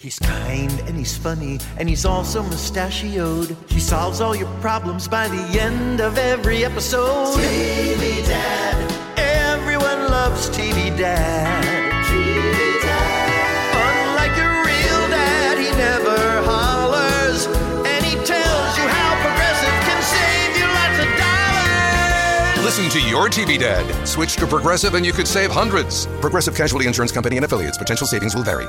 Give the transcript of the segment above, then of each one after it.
He's kind and he's funny and he's also mustachioed. He solves all your problems by the end of every episode. TV Dad. Everyone loves TV Dad. TV Dad. Unlike your real dad, he never hollers. And he tells you how Progressive can save you lots of dollars. Listen to your TV dad. Switch to Progressive and you could save hundreds. Progressive Casualty Insurance Company and affiliates. Potential savings will vary.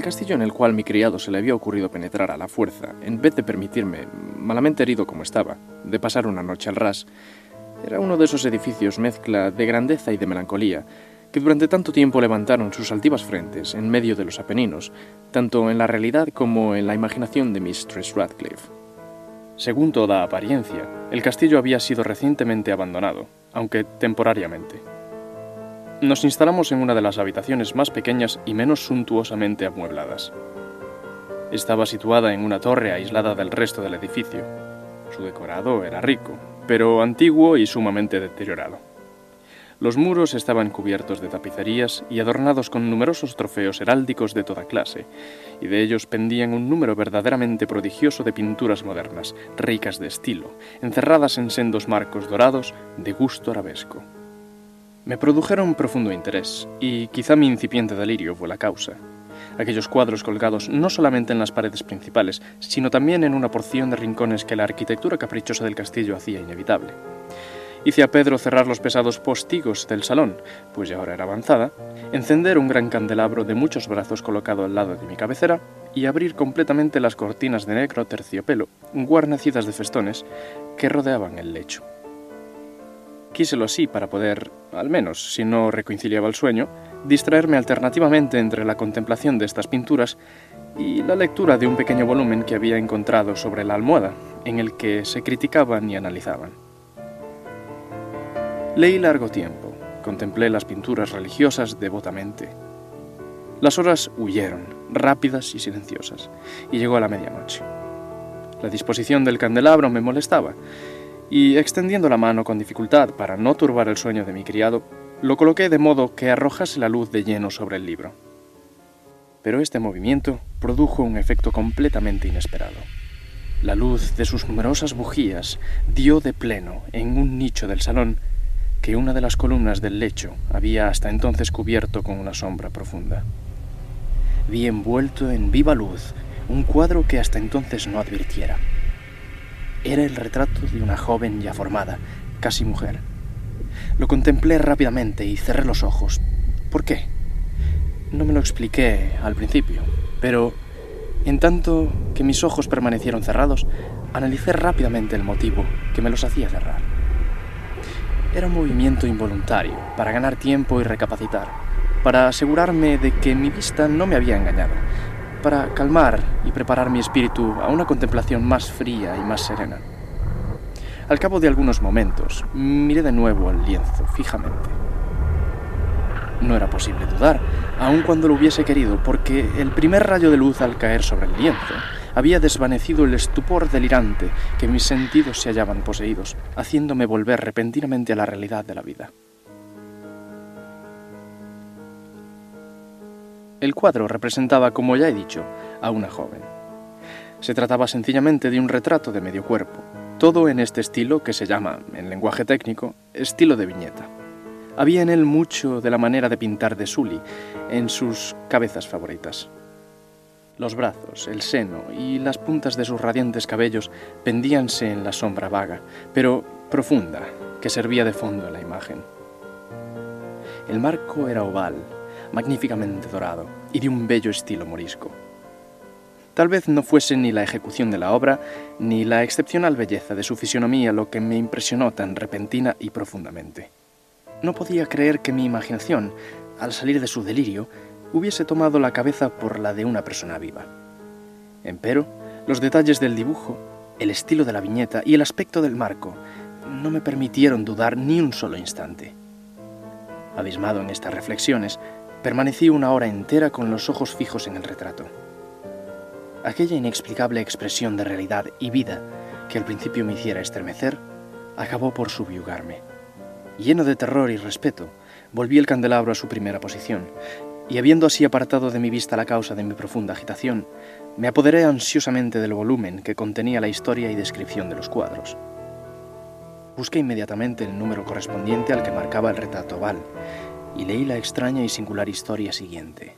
El castillo en el cual mi criado se le había ocurrido penetrar a la fuerza, en vez de permitirme, malamente herido como estaba, de pasar una noche al ras, era uno de esos edificios mezcla de grandeza y de melancolía que durante tanto tiempo levantaron sus altivas frentes en medio de los Apeninos, tanto en la realidad como en la imaginación de Mistress Radcliffe. Según toda apariencia, el castillo había sido recientemente abandonado, aunque temporariamente. Nos instalamos en una de las habitaciones más pequeñas y menos suntuosamente amuebladas. Estaba situada en una torre aislada del resto del edificio. Su decorado era rico, pero antiguo y sumamente deteriorado. Los muros estaban cubiertos de tapicerías y adornados con numerosos trofeos heráldicos de toda clase, y de ellos pendían un número verdaderamente prodigioso de pinturas modernas, ricas de estilo, encerradas en sendos marcos dorados de gusto arabesco. Me produjeron profundo interés, y quizá mi incipiente delirio fue la causa. Aquellos cuadros colgados no solamente en las paredes principales, sino también en una porción de rincones que la arquitectura caprichosa del castillo hacía inevitable. Hice a Pedro cerrar los pesados postigos del salón, pues ya ahora era avanzada, encender un gran candelabro de muchos brazos colocado al lado de mi cabecera y abrir completamente las cortinas de negro terciopelo, guarnecidas de festones, que rodeaban el lecho. Quíselo así para poder, al menos si no reconciliaba el sueño, distraerme alternativamente entre la contemplación de estas pinturas y la lectura de un pequeño volumen que había encontrado sobre la almohada, en el que se criticaban y analizaban. Leí largo tiempo, contemplé las pinturas religiosas devotamente. Las horas huyeron, rápidas y silenciosas, y llegó a la medianoche. La disposición del candelabro me molestaba, y extendiendo la mano con dificultad para no turbar el sueño de mi criado, lo coloqué de modo que arrojase la luz de lleno sobre el libro. Pero este movimiento produjo un efecto completamente inesperado. La luz de sus numerosas bujías dio de pleno en un nicho del salón que una de las columnas del lecho había hasta entonces cubierto con una sombra profunda. Vi envuelto en viva luz un cuadro que hasta entonces no advirtiera. Era el retrato de una joven ya formada, casi mujer. Lo contemplé rápidamente y cerré los ojos. ¿Por qué? No me lo expliqué al principio, pero en tanto que mis ojos permanecieron cerrados, analicé rápidamente el motivo que me los hacía cerrar. Era un movimiento involuntario, para ganar tiempo y recapacitar, para asegurarme de que mi vista no me había engañado, para calmar y preparar mi espíritu a una contemplación más fría y más serena. Al cabo de algunos momentos, miré de nuevo el lienzo fijamente. No era posible dudar, aun cuando lo hubiese querido, porque el primer rayo de luz al caer sobre el lienzo había desvanecido el estupor delirante que mis sentidos se hallaban poseídos, haciéndome volver repentinamente a la realidad de la vida. El cuadro representaba, como ya he dicho, a una joven. Se trataba sencillamente de un retrato de medio cuerpo, todo en este estilo que se llama, en lenguaje técnico, estilo de viñeta. Había en él mucho de la manera de pintar de Sully en sus cabezas favoritas. Los brazos, el seno y las puntas de sus radiantes cabellos pendíanse en la sombra vaga, pero profunda, que servía de fondo a la imagen. El marco era oval, magníficamente dorado y de un bello estilo morisco. Tal vez no fuese ni la ejecución de la obra, ni la excepcional belleza de su fisionomía lo que me impresionó tan repentina y profundamente. No podía creer que mi imaginación, al salir de su delirio, hubiese tomado la cabeza por la de una persona viva. Empero, los detalles del dibujo, el estilo de la viñeta y el aspecto del marco no me permitieron dudar ni un solo instante. Abismado en estas reflexiones, permanecí una hora entera con los ojos fijos en el retrato. Aquella inexplicable expresión de realidad y vida que al principio me hiciera estremecer, acabó por subyugarme. Lleno de terror y respeto, volví el candelabro a su primera posición, y habiendo así apartado de mi vista la causa de mi profunda agitación, me apoderé ansiosamente del volumen que contenía la historia y descripción de los cuadros. Busqué inmediatamente el número correspondiente al que marcaba el retrato oval y leí la extraña y singular historia siguiente.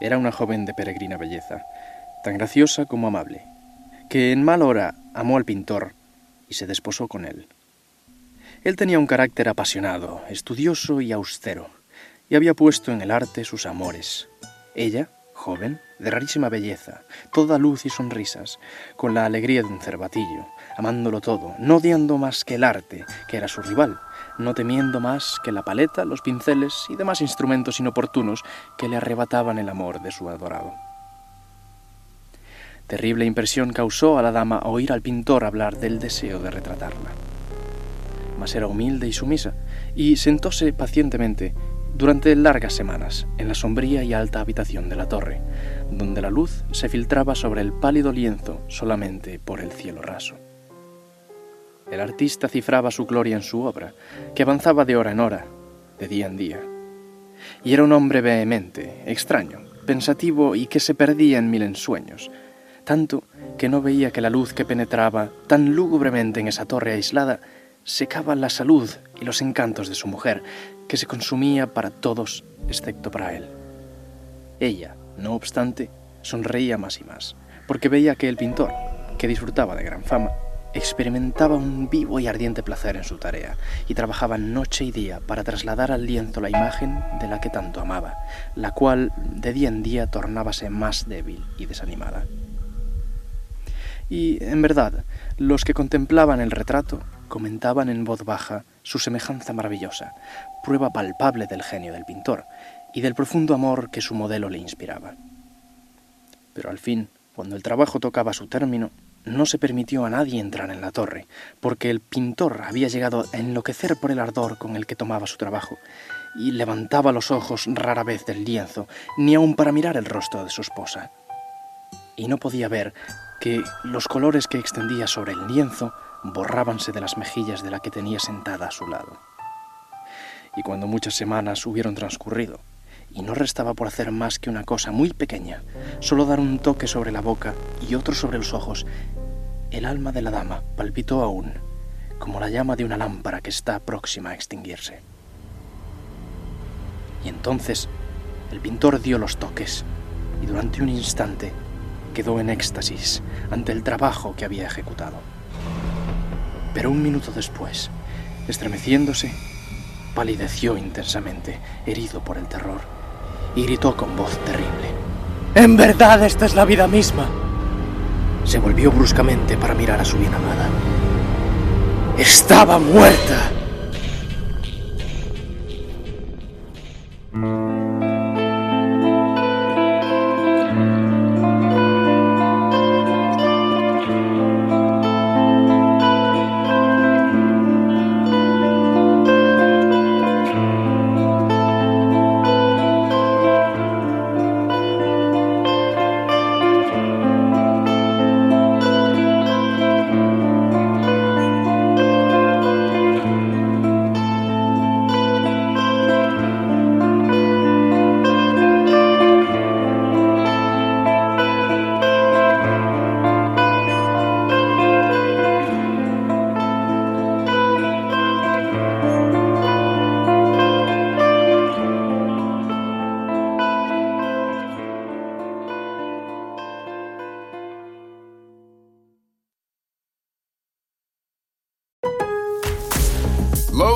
Era una joven de peregrina belleza, tan graciosa como amable, que en mal hora amó al pintor y se desposó con él. Él tenía un carácter apasionado, estudioso y austero, y había puesto en el arte sus amores. Ella, joven, de rarísima belleza, toda luz y sonrisas, con la alegría de un cervatillo, amándolo todo, no odiando más que el arte, que era su rival, no temiendo más que la paleta, los pinceles y demás instrumentos inoportunos que le arrebataban el amor de su adorado. Terrible impresión causó a la dama oír al pintor hablar del deseo de retratarla. Mas era humilde y sumisa, y sentóse pacientemente durante largas semanas en la sombría y alta habitación de la torre, donde la luz se filtraba sobre el pálido lienzo solamente por el cielo raso. El artista cifraba su gloria en su obra, que avanzaba de hora en hora, de día en día. Y era un hombre vehemente, extraño, pensativo y que se perdía en mil ensueños, tanto que no veía que la luz que penetraba tan lúgubremente en esa torre aislada secaba la salud y los encantos de su mujer, que se consumía para todos excepto para él. Ella, no obstante, sonreía más y más, porque veía que el pintor, que disfrutaba de gran fama, experimentaba un vivo y ardiente placer en su tarea y trabajaba noche y día para trasladar al lienzo la imagen de la que tanto amaba, la cual de día en día tornábase más débil y desanimada. Y, en verdad, los que contemplaban el retrato comentaban en voz baja su semejanza maravillosa, prueba palpable del genio del pintor y del profundo amor que su modelo le inspiraba. Pero al fin, cuando el trabajo tocaba su término, no se permitió a nadie entrar en la torre, porque el pintor había llegado a enloquecer por el ardor con el que tomaba su trabajo, y levantaba los ojos rara vez del lienzo, ni aun para mirar el rostro de su esposa. Y no podía ver que los colores que extendía sobre el lienzo borrábanse de las mejillas de la que tenía sentada a su lado. Y cuando muchas semanas hubieron transcurrido, y no restaba por hacer más que una cosa muy pequeña, solo dar un toque sobre la boca y otro sobre los ojos. El alma de la dama palpitó aún, como la llama de una lámpara que está próxima a extinguirse. Y entonces el pintor dio los toques y durante un instante quedó en éxtasis ante el trabajo que había ejecutado. Pero un minuto después, estremeciéndose, palideció intensamente, herido por el terror y gritó con voz terrible. En verdad esta es la vida misma. Se volvió bruscamente para mirar a su bien amada. Estaba muerta.